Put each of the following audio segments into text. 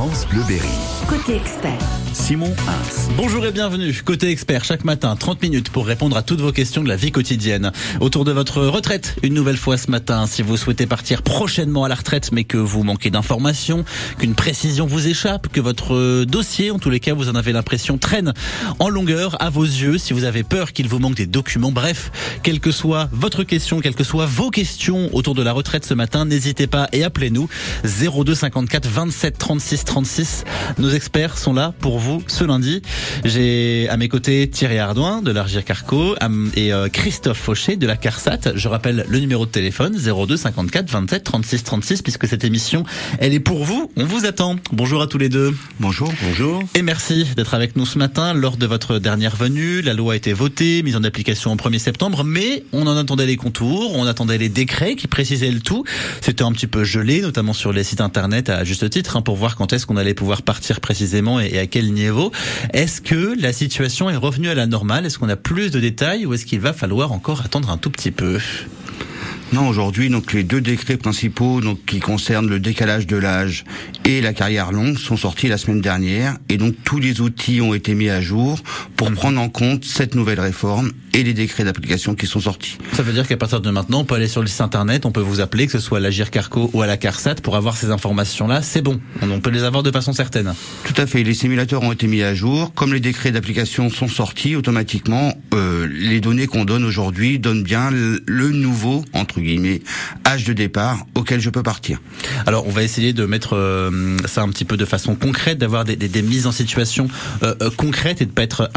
France Bleu Berry. Côté expert. Simon Ins. Bonjour et bienvenue. Côté expert, chaque matin, 30 minutes pour répondre à toutes vos questions de la vie quotidienne. Autour de votre retraite, une nouvelle fois ce matin, si vous souhaitez partir prochainement à la retraite, mais que vous manquez d'informations, qu'une précision vous échappe, que votre dossier, en tous les cas, vous en avez l'impression, traîne en longueur à vos yeux, si vous avez peur qu'il vous manque des documents, bref, quelle que soit votre question, quelles que soient vos questions autour de la retraite ce matin, n'hésitez pas et appelez-nous 02 54 27 36 36. Nos experts sont là pour vous ce lundi. J'ai à mes côtés Thierry Ardouin de l'Argir Carco et euh, Christophe Fauché de la CARSAT. Je rappelle le numéro de téléphone 02 54 27 36 36 puisque cette émission, elle est pour vous. On vous attend. Bonjour à tous les deux. Bonjour. Bonjour. Et merci d'être avec nous ce matin. Lors de votre dernière venue, la loi a été votée, mise en application au 1er septembre, mais on en attendait les contours, on attendait les décrets qui précisaient le tout. C'était un petit peu gelé, notamment sur les sites internet à juste titre, hein, pour voir quand est-ce qu'on allait pouvoir partir précisément et, à quel niveau. Est-ce que la situation est revenue à la normale? Est-ce qu'on a plus de détails ou est-ce qu'il va falloir encore attendre un tout petit peu? Non, aujourd'hui, donc les deux décrets principaux, donc qui concernent le décalage de l'âge et la carrière longue, sont sortis la semaine dernière, et donc tous les outils ont été mis à jour pour mhm. prendre en compte cette nouvelle réforme et les décrets d'application qui sont sortis. Ça veut dire qu'à partir de maintenant, on peut aller sur le site internet, on peut vous appeler, que ce soit à la GIRCARCO ou à la CARSAT, pour avoir ces informations-là. C'est bon, on peut les avoir de façon certaine. Tout à fait. Les simulateurs ont été mis à jour. Comme les décrets d'application sont sortis, automatiquement, euh, les données qu'on donne aujourd'hui donnent bien le nouveau entre guillemets âge de départ auquel je peux partir. Alors, on va essayer de mettre euh, ça un petit peu de façon concrète, d'avoir des, des, des, mises en situation euh, concrètes et de pas être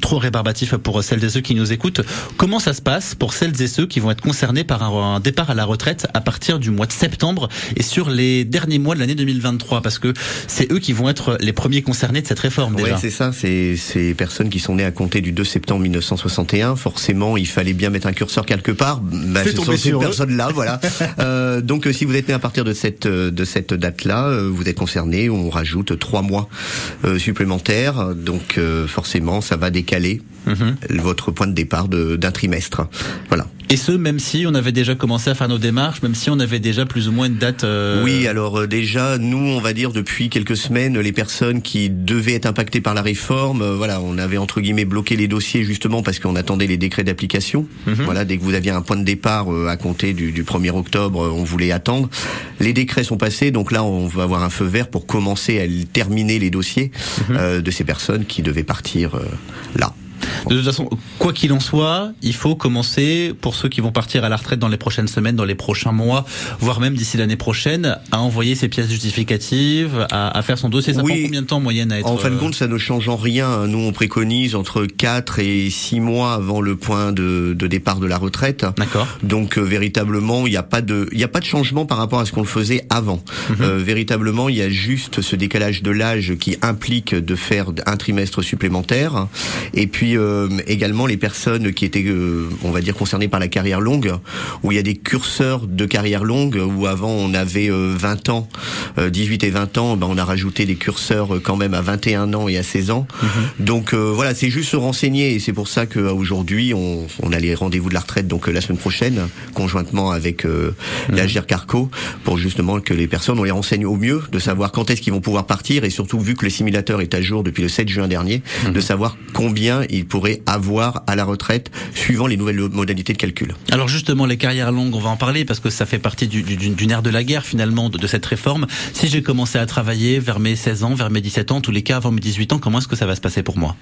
trop rébarbatif pour celles et ceux qui nous écoutent. Comment ça se passe pour celles et ceux qui vont être concernés par un, départ à la retraite à partir du mois de septembre et sur les derniers mois de l'année 2023 Parce que c'est eux qui vont être les premiers concernés de cette réforme. Oui, c'est ça. C'est ces personnes qui sont nées à compter du 2 septembre 1961. Forcément, il fallait bien mettre un curseur quelque part. Bah, ce sont ces personnes-là, voilà. euh, donc, si vous êtes né à partir de cette de cette date-là, euh, vous êtes concerné. On rajoute trois mois euh, supplémentaires. Donc, euh, forcément, ça va décaler mhm. votre point de départ d'un trimestre. Voilà. Et ce, même si on avait déjà commencé à faire nos démarches, même si on avait déjà plus ou moins une date. Euh... Oui, alors euh, déjà, nous, on va dire depuis quelques semaines, les personnes qui devaient être impactées par la réforme, euh, voilà, on avait entre guillemets bloqué les dossiers justement parce qu'on attendait les décrets d'application. Mhm. Voilà, dès que vous aviez un point de départ euh, à compter du, du 1er octobre, on voulait attendre. Les décrets sont passés, donc là, on va avoir un feu vert pour commencer à terminer les dossiers mhm. de ces personnes qui devaient partir là. De toute façon, quoi qu'il en soit, il faut commencer, pour ceux qui vont partir à la retraite dans les prochaines semaines, dans les prochains mois, voire même d'ici l'année prochaine, à envoyer ses pièces justificatives, à, à faire son dossier. Ça prend combien de temps en moyenne à être... En fin de euh, compte, ça ne change en rien. Nous, on préconise entre 4 et 6 mois avant le point de, de départ de la retraite. D'accord. Donc, euh, véritablement, il n'y a pas de, il n'y a pas de changement par rapport à ce qu'on le faisait avant. Mhm. euh, véritablement, il y a juste ce décalage de l'âge qui implique de faire un trimestre supplémentaire. Et puis, euh, également les personnes qui étaient, euh, on va dire, concernées par la carrière longue, où il y a des curseurs de carrière longue, où avant on avait 20 euh, ans, 18 et 20 ans, ben on a rajouté des curseurs quand même à 21 ans et à 16 ans. Mhm. Donc voilà, c'est juste se renseigner, et c'est pour ça qu'aujourd'hui on, on a les rendez-vous de la retraite donc la semaine prochaine, conjointement avec mhm. la GERCARCO, pour justement que les personnes on les renseigne au mieux, de savoir quand est-ce qu'ils vont pouvoir partir, et surtout vu que le simulateur est à jour depuis le 7 juin dernier, mhm. de savoir combien ils pourrait avoir à la retraite suivant les nouvelles modalités de calcul. Alors justement, les carrières longues, on va en parler parce que ça fait partie du, du, d'une ère de la guerre finalement de, de cette réforme. Si j'ai commencé à travailler vers mes 16 ans, vers mes 17 ans, tous les cas avant mes 18 ans, comment est-ce que ça va se passer pour moi?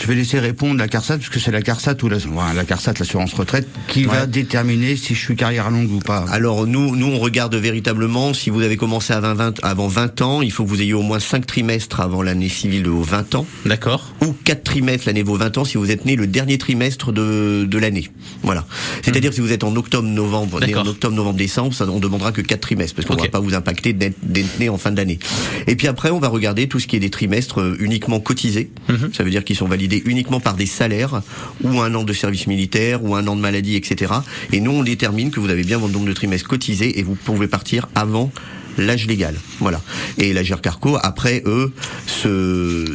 Je vais laisser répondre la CARSAT, puisque c'est la CARSAT ou la, la CARSAT, l'assurance retraite, qui va déterminer si je suis carrière longue ou pas. Alors nous, nous on regarde véritablement si vous avez commencé à 20, 20, avant 20 ans, il faut que vous ayez au moins 5 trimestres avant l'année civile de vos 20 ans. D'accord. Ou 4 trimestres l'année de vos 20 ans si vous êtes né le dernier trimestre de, de l'année. Voilà. C'est-à-dire hmm. si vous êtes en octobre, novembre, né en octobre, novembre, décembre, ça on demandera que 4 trimestres parce qu'on ne va pas vous impacter d'être né en fin d'année. Et puis après, on va regarder tout ce qui est des trimestres euh, uniquement cotisés. Hmm. Ça veut dire qu'ils sont validés uniquement par des salaires ou un an de service militaire ou un an de maladie, etc. Et nous, on détermine que vous avez bien votre nombre de trimestres cotisés et vous pouvez partir avant l'âge légal. Voilà. Et la Carco, après, eux,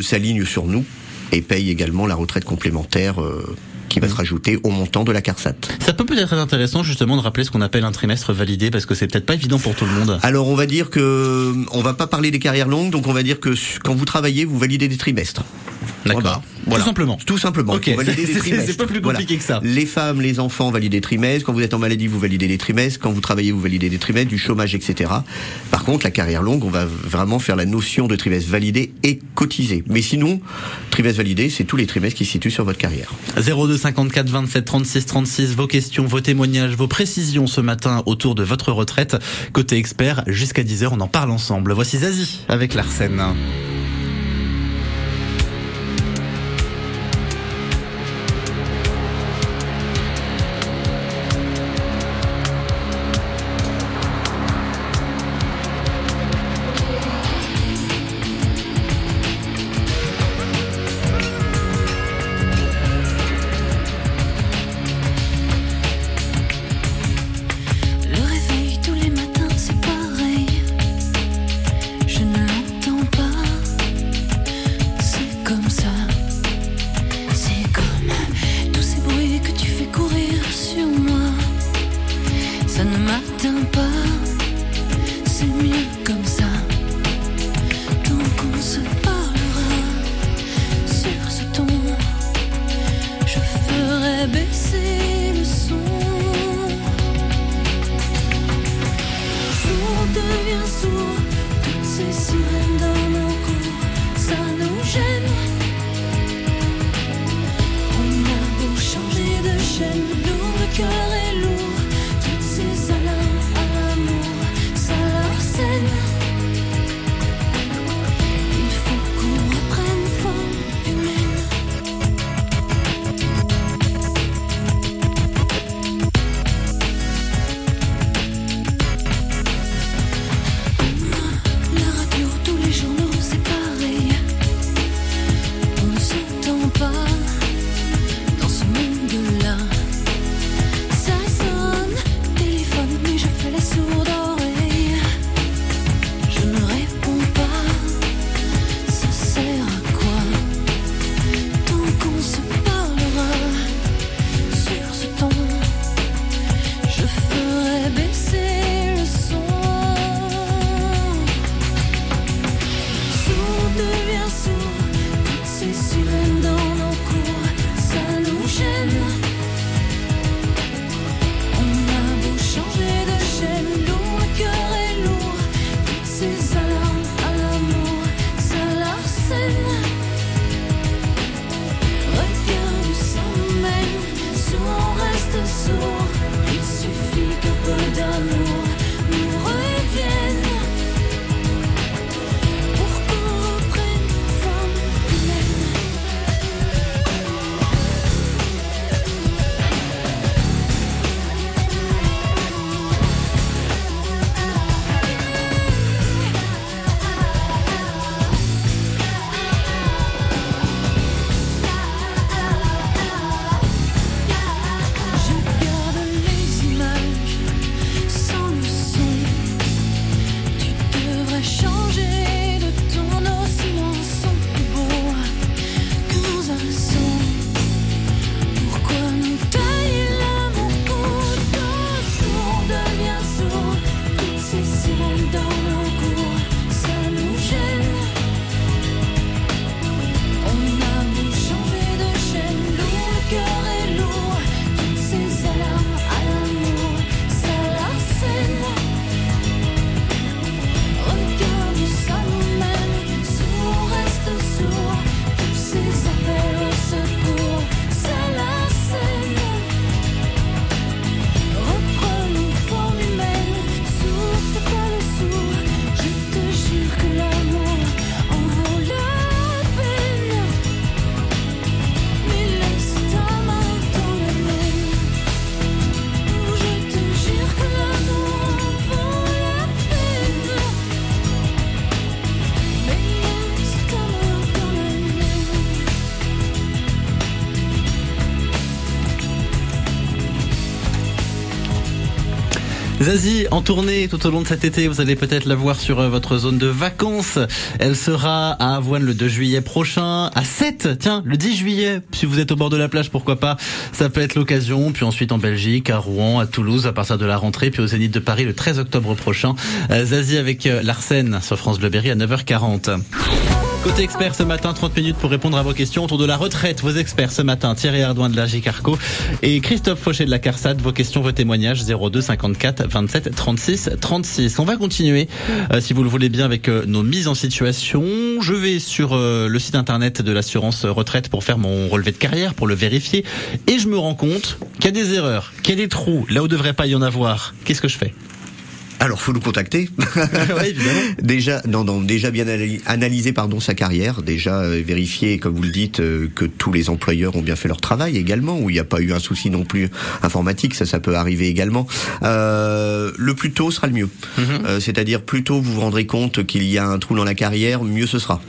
s'alignent sur nous et payent également la retraite complémentaire. Euh, qui va se rajouter au montant de la CARSAT. Ça peut peut-être être intéressant justement de rappeler ce qu'on appelle un trimestre validé parce que c'est peut-être pas évident pour tout le monde. Alors on va dire que on va pas parler des carrières longues, donc on va dire que quand vous travaillez, vous validez des trimestres. D'accord. Tout simplement. Tout simplement. C'est pas plus compliqué que ça. Les femmes, les enfants valident des trimestres. Quand vous êtes en maladie, vous validez des trimestres. Quand vous travaillez, vous validez des trimestres, du chômage, etc. Par contre, la carrière longue, on va vraiment faire la notion de trimestre validé et cotisé. Mais sinon, trimestre validé, c'est tous les trimestres qui se situent sur votre carrière. 02 54 27 36 36. Vos questions, vos témoignages, vos précisions ce matin autour de votre retraite. Côté expert, jusqu'à 10h, on en parle ensemble. Voici Zazie avec l'Arsène. baisser Zazie, en tournée tout au long de cet été, vous allez peut-être la voir sur euh, votre zone de vacances. Elle sera à Avoine le 2 juillet prochain, à 7, tiens, le 10 juillet. Si vous êtes au bord de la plage, pourquoi pas, ça peut être l'occasion. Puis ensuite en Belgique, à Rouen, à Toulouse, à partir de la rentrée, puis au Zénith de Paris le 13 octobre prochain. Euh, Zazie avec euh, Larsen sur France Bleu Berry à 9h40. Côté expert ce matin, 30 minutes pour répondre à vos questions autour de la retraite. Vos experts ce matin, Thierry Ardouin de la Carco et Christophe Fauché de la CARSAT. Vos questions, vos témoignages 02 54 27 36 36. On va continuer, euh, si vous le voulez bien, avec euh, nos mises en situation. Je vais sur euh, le site internet de l'assurance retraite pour faire mon relevé de carrière, pour le vérifier. Et je me rends compte qu'il y a des erreurs, qu'il y a des trous, là où devrait pas y en avoir. Qu'est-ce que je fais? Alors, faut nous contacter. déjà, non, non, déjà bien analyser, pardon, sa carrière, déjà euh, vérifier, comme vous le dites, euh, que tous les employeurs ont bien fait leur travail également, où il n'y a pas eu un souci non plus informatique, ça, ça peut arriver également. Euh, le plus tôt sera le mieux. Mhm. Euh, c'est-à-dire, plus tôt vous vous rendrez compte qu'il y a un trou dans la carrière, mieux ce sera.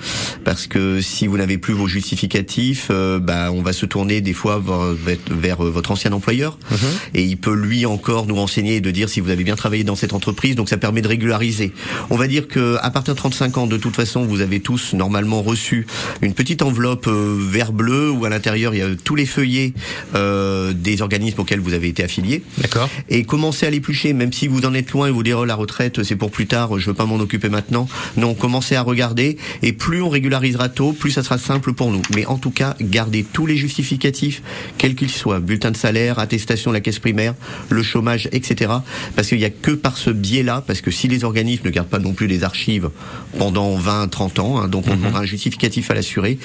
Parce que si vous n'avez plus vos justificatifs, bah, on va se tourner des fois vers, vers votre ancien employeur, mhm. et il peut lui encore nous renseigner et de dire si vous avez bien travaillé dans cette entreprise donc ça permet de régulariser. On va dire que à partir de 35 ans, de toute façon, vous avez tous normalement reçu une petite enveloppe euh, vert bleu où à l'intérieur il y a tous les feuillets euh, des organismes auxquels vous avez été affilié. D'accord. Et commencez à l'éplucher, même si vous en êtes loin et vous direz oh, la retraite c'est pour plus tard, je veux pas m'en occuper maintenant. Non, commencez à regarder et plus on régularisera tôt, plus ça sera simple pour nous. Mais en tout cas, gardez tous les justificatifs, quels qu'ils soient, bulletin de salaire, attestation de la caisse primaire, le chômage, etc. Parce qu'il n'y a que par ce biais-là, parce que si les organismes ne gardent pas non plus les archives pendant 20, 30 ans, hein, donc on mhm. demandera un justificatif à l'assurer,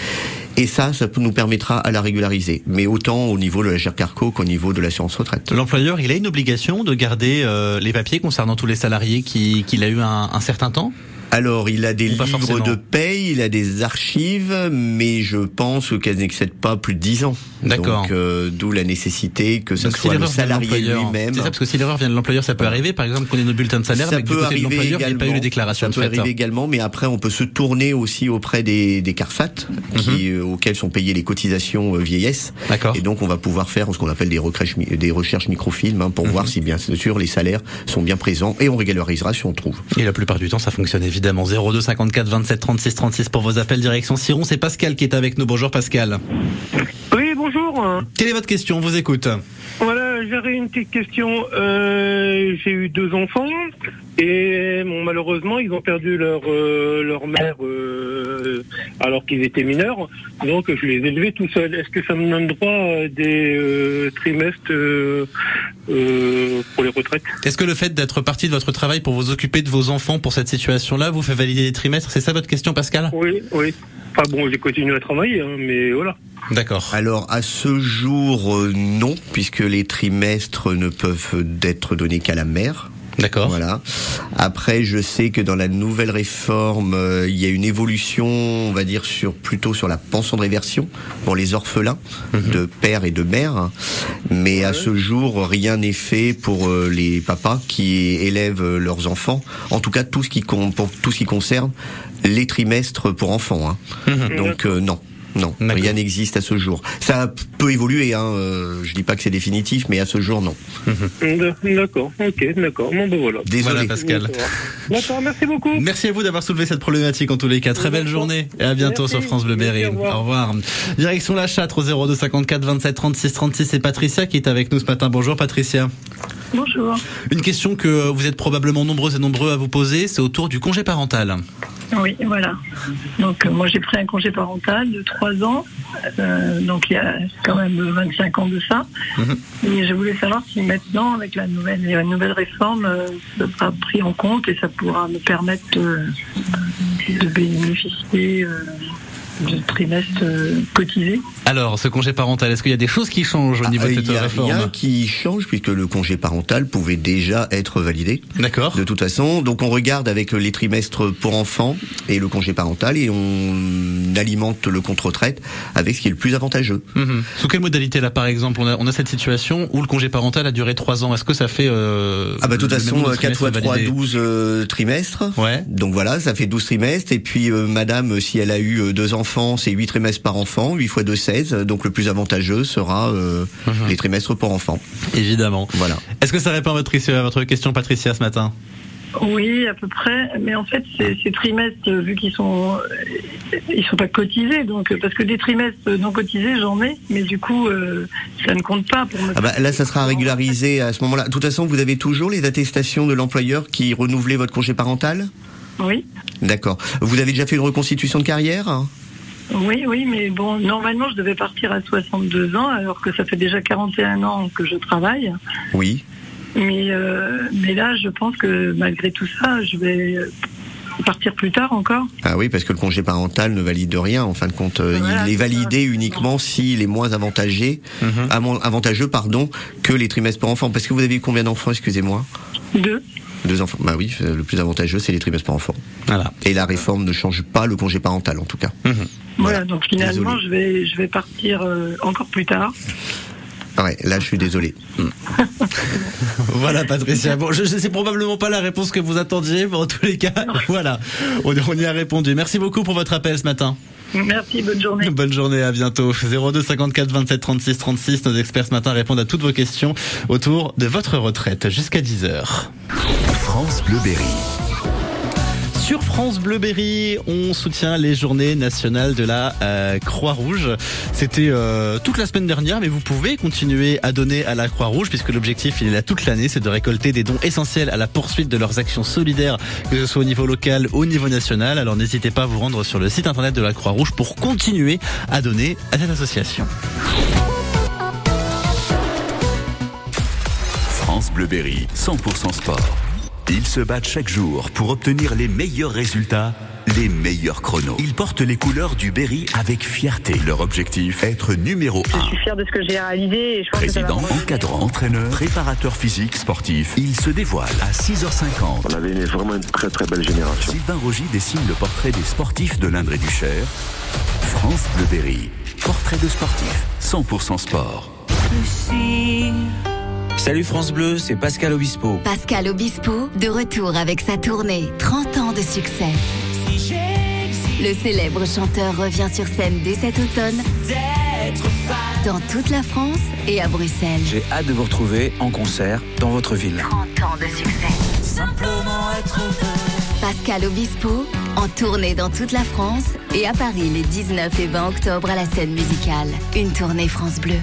et ça, ça nous permettra à la régulariser. Mais autant au niveau de la GERCARCO qu'au niveau de l'assurance retraite. L'employeur, il a une obligation de garder euh, les papiers concernant tous les salariés qu'il a eu un, un certain temps? Alors, il a des livres de paye, il a des archives, mais je pense qu'elles n'excèdent pas plus de 10 ans. D'accord. Donc, euh, d'où la nécessité que ce soit le salarié lui-même. C'est ça, parce que si l'erreur vient de l'employeur, ça peut arriver. Par exemple, qu'on ait nos bulletins de salaire, ça mais peut que du côté de il n'y a pas eu les déclarations Ça peut arriver également, mais après, on peut se tourner aussi auprès des, des CARFAT, qui, mhm. euh, auxquels sont payées les cotisations euh, vieillesse. D'accord. Et donc, on va pouvoir faire ce qu'on appelle des recherches, des recherches microfilms, hein, pour mhm. voir si bien sûr les salaires sont bien présents, et on régularisera si on trouve. Et la plupart du temps, ça fonctionne évidemment 0250 54 27 36 36 pour vos appels direction Siron. C'est Pascal qui est avec nous. Bonjour Pascal. Oui, bonjour. Quelle est votre question On vous écoute. Voilà, j'aurais une petite question. Euh, j'ai eu deux enfants et bon, malheureusement ils ont perdu leur euh, leur mère euh, alors qu'ils étaient mineurs. Donc je les ai élevés tout seuls. Est-ce que ça me donne droit à des trimestres pour les retraites? Est-ce que le fait d'être parti de votre travail pour vous occuper de vos enfants pour cette situation-là vous fait valider les trimestres? C'est ça votre question, Pascal? Oui, oui. Enfin bon, j'ai continué à travailler, hein, mais voilà. D'accord. Alors à ce jour, euh, non, puisque les trimestres ne peuvent être donnés qu'à la mère. D'accord. Voilà. Après, je sais que dans la nouvelle réforme, euh, il y a une évolution, on va dire, sur plutôt sur la pension de réversion pour les orphelins mhm. de père et de mère. Mais à ce jour, rien n'est fait pour euh, les papas qui élèvent leurs enfants. En tout cas, tout ce qui pour tout ce qui concerne les trimestres pour enfants. Hein. Mhm. Donc non. Non, rien n'existe à ce jour. Ça peut évoluer, hein, euh, je dis pas que c'est définitif, mais à ce jour, non. D'accord, ok, d'accord. Bon, ben voilà. Désolé, Pascal. D'accord, merci beaucoup. Merci à vous d'avoir soulevé cette problématique en tous les cas. Très belle journée et à bientôt sur France Bleu Berry. Au, revoir. Direction la Châtre au 02 54 27 36 36. C'est Patricia qui est avec nous ce matin. Bonjour Patricia. Bonjour. Une question que vous êtes probablement nombreux et nombreux à vous poser, c'est autour du congé parental. Oui, voilà. Donc euh, moi j'ai pris un congé parental de 3 ans, euh, donc il y a quand même 25 ans de ça. Mhm. Et je voulais savoir si maintenant, avec la nouvelle, la nouvelle réforme, euh, ça sera pris en compte et ça pourra me permettre de bénéficier de trimestre euh, cotisé. Alors, ce congé parental, est-ce qu'il y a des choses qui changent au niveau de ah, cette réforme Il y a rien qui change puisque le congé parental pouvait déjà être validé. D'accord. De toute façon, donc on regarde avec les trimestres pour enfants et le congé parental et on alimente le compte retraite avec ce qui est le plus avantageux. Mhm. Sous quelle modalité là, par exemple, on a, on a, cette situation où le congé parental a duré 3 ans? Est-ce que ça fait euh, Ah bah de toute façon, 4 fois 3, 12 euh, trimestres. Ouais. Donc voilà, ça fait 12 trimestres et puis euh, Madame, si elle a eu deux enfants enfant, c'est 8 trimestres par enfant, 8 fois 2, 16. Donc le plus avantageux sera euh, Mhm. les trimestres pour enfants. Évidemment. Voilà. Est-ce que ça répond à votre, à votre question, Patricia, ce matin? Oui, à peu près. Mais en fait, ces, ces trimestres, vu qu'ils sont, euh, ils sont pas cotisés, donc parce que des trimestres non cotisés, j'en ai, mais du coup, euh, ça ne compte pas pour me. Ah bah, là, ça sera régularisé à ce moment-là. De toute façon, vous avez toujours les attestations de l'employeur qui renouvelaient votre congé parental? Oui, D'accord. Vous avez déjà fait une reconstitution de carrière? Oui, oui, mais bon, normalement, je devais partir à 62 ans, alors que ça fait déjà 41 ans que je travaille. Oui. Mais, euh, mais là, je pense que malgré tout ça, je vais partir plus tard encore. Ah oui, parce que le congé parental ne valide rien. En fin de compte, Euh, Voilà, il est c'est ça. validé uniquement s'il est moins avantagé, amant- avantageux, pardon, que les trimestres par enfant. Parce que vous avez eu combien d'enfants, excusez-moi? Deux. Deux enfants. Bah oui, le plus avantageux, c'est les trimestres par enfant. Voilà. Et la réforme ne change pas le congé parental, en tout cas. Voilà, donc finalement, Désolé. je vais, je vais partir euh, encore plus tard. Ah Ouais, là, je suis désolé. Voilà, Patricia. Bon, je, je sais probablement pas la réponse que vous attendiez, mais en tous les cas, voilà. On, on y a répondu. Merci beaucoup pour votre appel ce matin. Merci, bonne journée. Bonne journée, à bientôt. 02 54 27 36 36. Nos experts ce matin répondent à toutes vos questions autour de votre retraite jusqu'à 10h. France Bleu Berry. Sur France Bleu Berry, on soutient les journées nationales de la euh, Croix-Rouge. C'était euh, toute la semaine dernière, mais vous pouvez continuer à donner à la Croix-Rouge puisque l'objectif, il est là toute l'année, c'est de récolter des dons essentiels à la poursuite de leurs actions solidaires, que ce soit au niveau local, au niveau national. Alors n'hésitez pas à vous rendre sur le site internet de la Croix-Rouge pour continuer à donner à cette association. France Bleu Berry, 100% sport. Ils se battent chaque jour pour obtenir les meilleurs résultats, les meilleurs chronos. Ils portent les couleurs du Berry avec fierté. Leur objectif, être numéro Je 1. suis fière de ce que j'ai réalisé et je pense Président, encadrant, entraîneur, préparateur physique, sportif, il se dévoile à 6h50. On avait une- vraiment une très très belle génération. Sylvain Rogy dessine le portrait des sportifs de l'Indre et du Cher. France Bleu Berry, portrait de sportif, 100% sport. Salut France Bleu, c'est Pascal Obispo. Pascal Obispo, de retour avec sa tournée 30 ans de succès. Le célèbre chanteur revient sur scène dès cet automne dans toute la France et à Bruxelles. J'ai hâte de vous retrouver en concert dans votre ville. 30 ans de succès. Pascal Obispo, en tournée dans toute la France et à Paris les 19 et 20 octobre à la scène musicale. Une tournée France Bleu.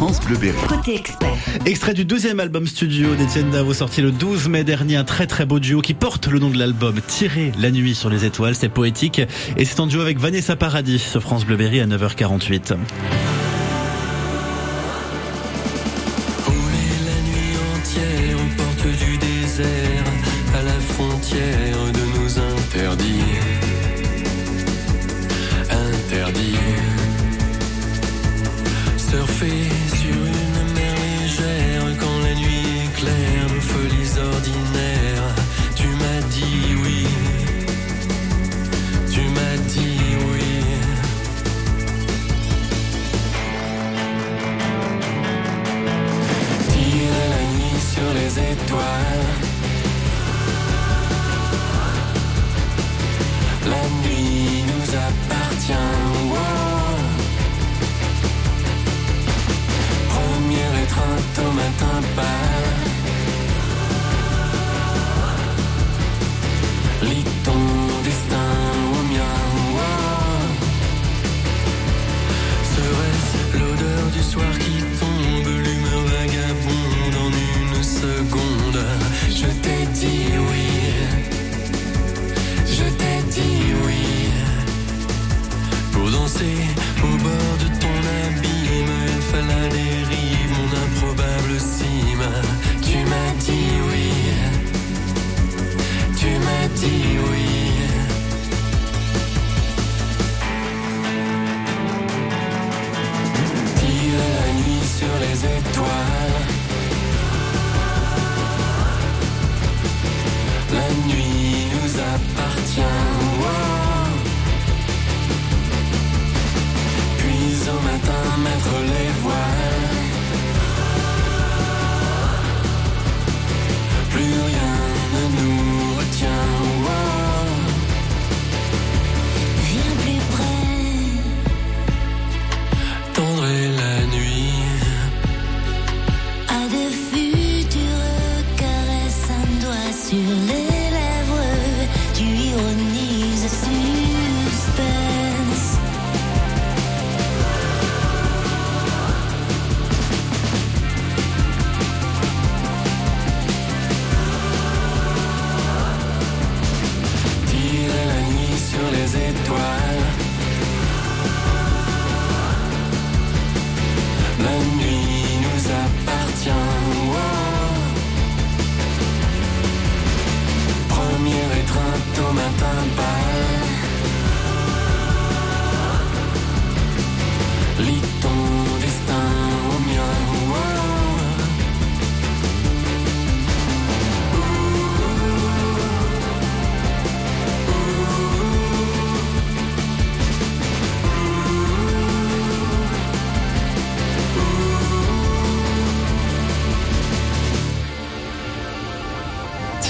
France Bleu Berry. Côté expert. Extrait du deuxième album studio d'Étienne Davo sorti le 12 mai dernier, un très très beau duo qui porte le nom de l'album, Tirer la nuit sur les étoiles, c'est poétique et c'est en duo avec Vanessa Paradis sur France Bleu Berry à 9h48. smile.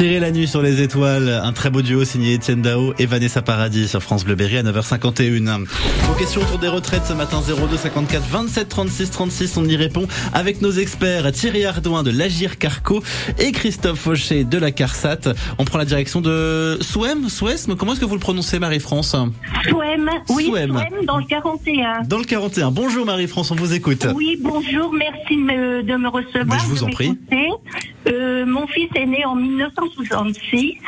Tirer la nuit sur les étoiles, un très beau duo signé Etienne Dao et Vanessa Paradis sur France Bleu Berry à 9h51. Vos questions autour des retraites ce matin 02 54 27 36 36, on y répond avec nos experts Thierry Ardouin de l'Agir Carco et Christophe Fauché de la CARSAT. On prend la direction de Souem, Souesme, comment est-ce que vous le prononcez Marie-France Souem, oui, Souem. Souem dans le 41. Dans le 41. Bonjour Marie-France, on vous écoute. Oui, bonjour, merci de me, de me recevoir. Mais je vous en prie. Euh, mon fils est né en 1966.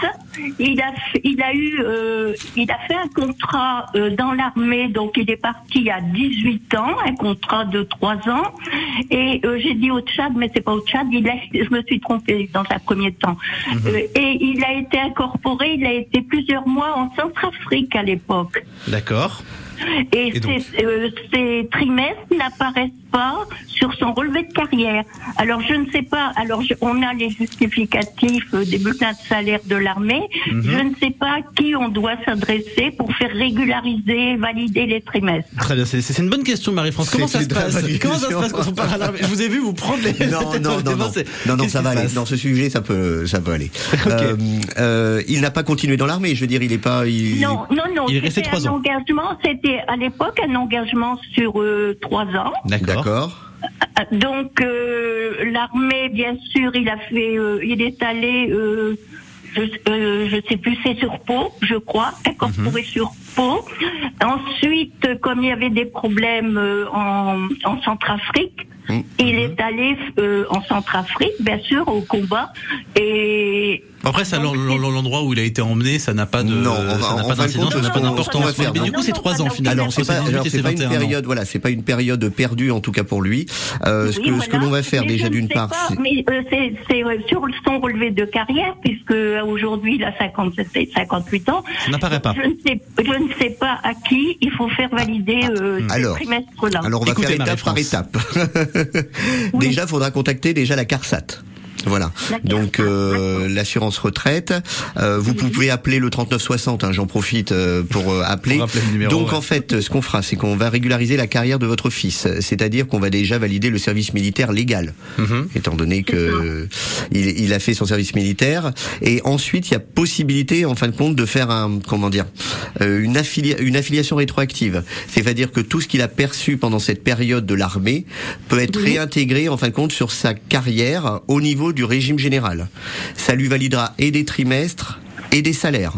Il a, il a eu, euh, il a fait un contrat euh, dans l'armée, donc il est parti à 18 ans, un contrat de 3 ans. Et euh, j'ai dit au Tchad, mais c'est pas au Tchad. Il a, je me suis trompée dans un premier temps. Euh, et il a été incorporé. Il a été plusieurs mois en Centrafrique à l'époque. D'accord. Et, ces, euh, ces trimestres n'apparaissent pas sur son relevé de carrière. Alors je ne sais pas. Alors je- on a les justificatifs euh, des bulletins de salaire de l'armée. Mhm. Je ne sais pas à qui on doit s'adresser pour faire régulariser, valider les trimestres. Très bien, c'est c'est une bonne question Marie-France. Comment ça C'est se passe Comment ça se passe quand on part à l'armée? Je vous ai vu vous prendre les Non, non, non, non, non, non, ça va aller. Dans ce sujet, ça peut, ça peut aller. Euh, euh, il n'a pas continué dans l'armée. Je veux dire, il est pas. Il... Non, non, non. Il est resté c'était trois un ans. engagement. C'était à l'époque un engagement sur euh, trois ans. D'accord. Donc euh, l'armée, bien sûr, il a fait, euh, il est allé, euh, je, euh, je sais plus, c'est sur Pau, je crois, incorporé sur Pau. Ensuite, comme il y avait des problèmes euh, en, en Centrafrique, il est allé euh, en Centrafrique, bien sûr, au combat. Et Après, ça, l'en- l'en- l'endroit où il a été emmené, ça n'a pas de, Non, on va- ça n'a pas d'incidence, ça n'a pas d'importance. faire, Mais du coup, c'est trois ans finalement. Alors c'est pas, entre alors, 18 et c'est pas une 21 ans. période, voilà, c'est pas une période perdue en tout cas pour lui. Euh, ce que ce que l'on va faire Mais déjà d'une part, pas, c'est- mais euh, c'est c'est, euh, sur son relevé de carrière, puisque euh, aujourd'hui il a 57 et 58 ans. Ça n'apparaît pas. Je ne sais, je ne sais pas à qui il faut faire valider euh, ce Alors, trimestre-là. Alors on va faire étape par étape. déjà, il faudra contacter déjà la CARSAT. Voilà. Donc euh, l'assurance retraite, euh, vous pouvez appeler le 3960. Hein, J'en profite euh, pour euh, appeler. Pour numéro, Donc ouais. en fait, ce qu'on fera, c'est qu'on va régulariser la carrière de votre fils. C'est-à-dire qu'on va déjà valider le service militaire légal, Mhm. étant donné que il, il a fait son service militaire. Et ensuite, il y a possibilité, en fin de compte, de faire un comment dire euh, une, affilia- une affiliation rétroactive. C'est-à-dire que tout ce qu'il a perçu pendant cette période de l'armée peut être réintégré, en fin de compte, sur sa carrière au niveau du régime général. Ça lui validera et des trimestres et des salaires.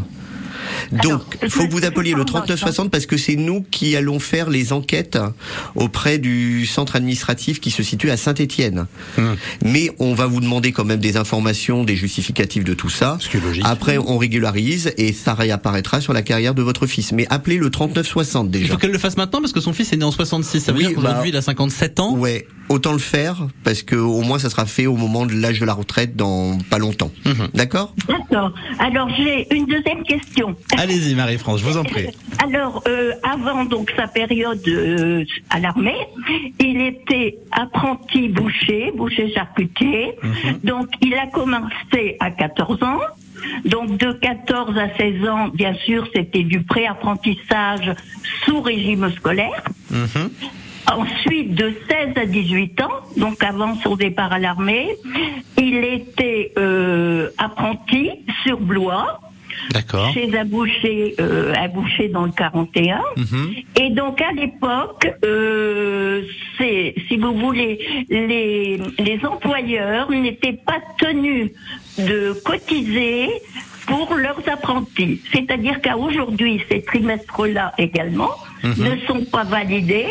Donc, il faut que vous appeliez le 3960 parce que c'est nous qui allons faire les enquêtes auprès du centre administratif qui se situe à Saint-Étienne. Mais on va vous demander quand même des informations, des justificatifs de tout ça. Après, on régularise et ça réapparaîtra sur la carrière de votre fils. Mais appelez le 3960 déjà. Il faut qu'elle le fasse maintenant parce que son fils est né en 66. Ça veut Oui, dire qu'aujourd'hui, bah, il a 57 ans. Ouais, autant le faire parce que au moins ça sera fait au moment de l'âge de la retraite dans pas longtemps. Mhm. D'accord? D'accord. Alors j'ai une deuxième question. Allez-y, Marie-France, je vous en prie. Alors, euh, avant donc sa période euh, à l'armée, il était apprenti boucher, boucher charcutier. Donc, il a commencé à 14 ans. Donc, de 14 à 16 ans, bien sûr, c'était du pré-apprentissage sous régime scolaire. Ensuite, de 16 à 18 ans, donc avant son départ à l'armée, il était euh, apprenti sur Blois. D'accord. Chez un boucher, euh, un boucher dans le 41. Et donc à l'époque, euh, c'est, si vous voulez, les, les employeurs n'étaient pas tenus de cotiser pour leurs apprentis. C'est-à-dire qu'à aujourd'hui, ces trimestres-là également Mhm. ne sont pas validés.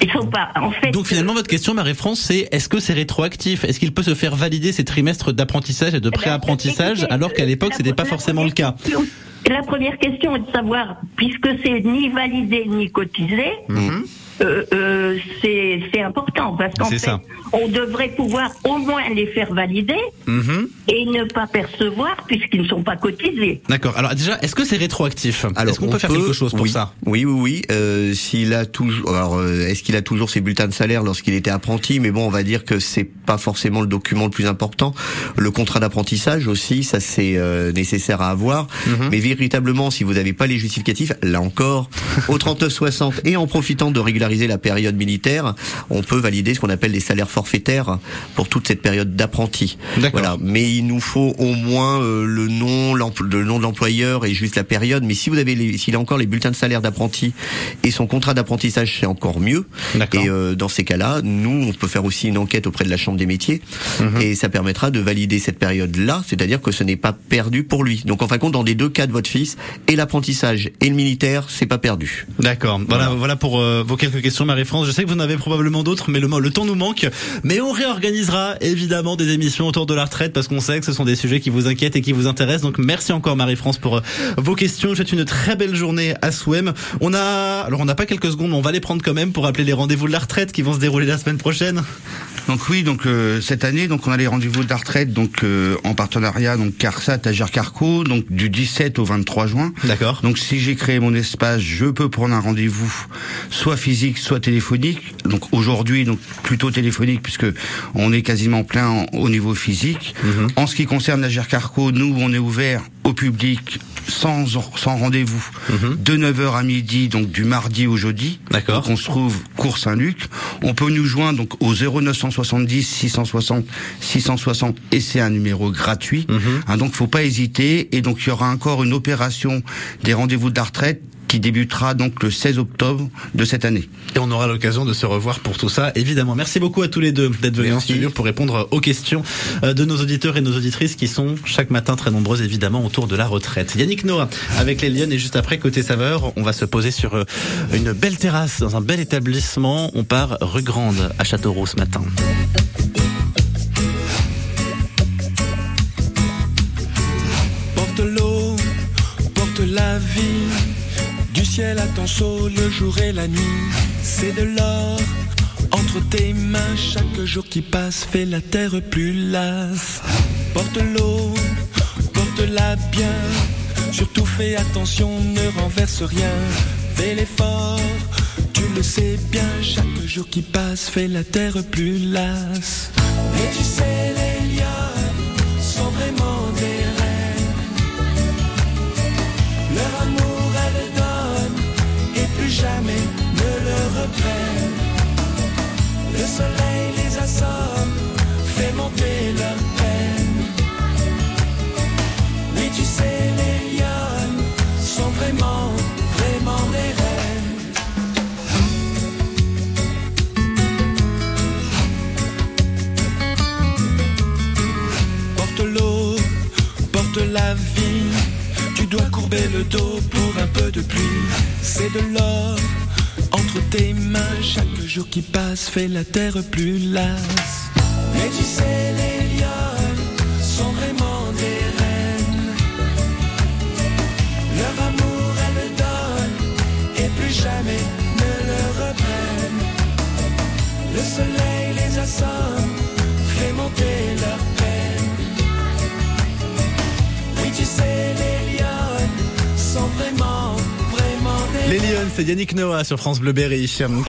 Ils sont pas, en fait. Donc finalement, votre question, Marie-France, c'est est-ce que c'est rétroactif? Est-ce qu'il peut se faire valider ces trimestres d'apprentissage et de pré-apprentissage alors qu'à l'époque, c'était pas forcément le cas? La première question est de savoir, puisque c'est ni validé ni cotisé, euh, euh, c'est c'est important parce qu'en fait, ça. on devrait pouvoir au moins les faire valider Mhm. et ne pas percevoir puisqu'ils ne sont pas cotisés. D'accord. Alors déjà, est-ce que c'est rétroactif? Alors, Est-ce qu'on on peut faire quelque chose pour oui. ça? Oui, oui, oui. Euh, s'il a toujours, alors, euh, est-ce qu'il a toujours ses bulletins de salaire lorsqu'il était apprenti? Mais bon, on va dire que c'est pas forcément le document le plus important. Le contrat d'apprentissage aussi, ça c'est euh, nécessaire à avoir. Mais véritablement, si vous n'avez pas les justificatifs, là encore, au 3960 et en profitant de régulariser la période militaire, on peut valider ce qu'on appelle les salaires forfaitaires pour toute cette période d'apprenti. Voilà. Mais il nous faut au moins euh, le nom, le nom de l'employeur et juste la période. Mais si vous avez, s'il a encore les bulletins de salaire d'apprenti et son contrat d'apprentissage, c'est encore mieux. Et euh, dans ces cas-là, nous, on peut faire aussi une enquête auprès de la Chambre des métiers mhm. et ça permettra de valider cette période-là, c'est-à-dire que ce n'est pas perdu pour lui. Donc en fin de compte, dans les deux cas de votre fils, et l'apprentissage et le militaire, c'est pas perdu. D'accord. Voilà, voilà pour euh, vos quelques questions, Marie-France. Je sais que vous en avez probablement d'autres, mais le, temps nous manque. Mais on réorganisera évidemment des émissions autour de la retraite parce qu'on sait que ce sont des sujets qui vous inquiètent et qui vous intéressent. Donc merci encore Marie-France pour euh, vos questions. Je souhaite une très belle journée à Souem. On a, alors on n'a pas quelques secondes, mais on va les prendre quand même pour appeler les rendez-vous de la retraite qui vont se dérouler la semaine prochaine. Donc oui, donc euh, cette année, donc on a les rendez-vous de la retraite, donc euh, en partenariat donc CARSAT, Agir Carco, donc du 17 au 23 juin. D'accord. Donc si j'ai créé mon espace, je peux prendre un rendez-vous, soit physique, soit téléphonique. Donc aujourd'hui, donc plutôt téléphonique puisque on est quasiment plein au niveau physique. Mhm. En ce qui concerne Agir Carco, nous on est ouvert au public sans, sans rendez-vous mhm. de 9h à midi, donc du mardi au jeudi. D'accord. Donc on se trouve Cours Saint-Luc. On peut nous joindre donc au 0970 660 660 et c'est un numéro gratuit. Mhm. Hein, donc faut pas hésiter. Et donc il y aura encore une opération des rendez-vous de la retraite qui débutera donc le 16 octobre de cette année. Et on aura l'occasion de se revoir pour tout ça, évidemment. Merci beaucoup à tous les deux d'être venus en studio pour répondre aux questions euh, de nos auditeurs et nos auditrices qui sont chaque matin très nombreuses, évidemment, autour de la retraite. Yannick Noah avec les Lyonnes et juste après, côté saveur, on va se poser sur euh, une belle terrasse dans un bel établissement. On part rue Grande à Châteauroux ce matin. Porte l'eau, porte la vie à ton saut, le jour et la nuit, c'est de l'or. Entre tes mains, chaque jour qui passe fait la terre plus lasse. Porte l'eau, porte-la bien. Surtout fais attention, ne renverse rien. Fais l'effort, tu le sais bien. Chaque jour qui passe fait la terre plus lasse. Et tu sais, les liens sont vraiment le soleil les assomme, fait monter leur tes mains. Chaque jour qui passe fait la terre plus lasse. Yannick Noah sur France Bleu Berry.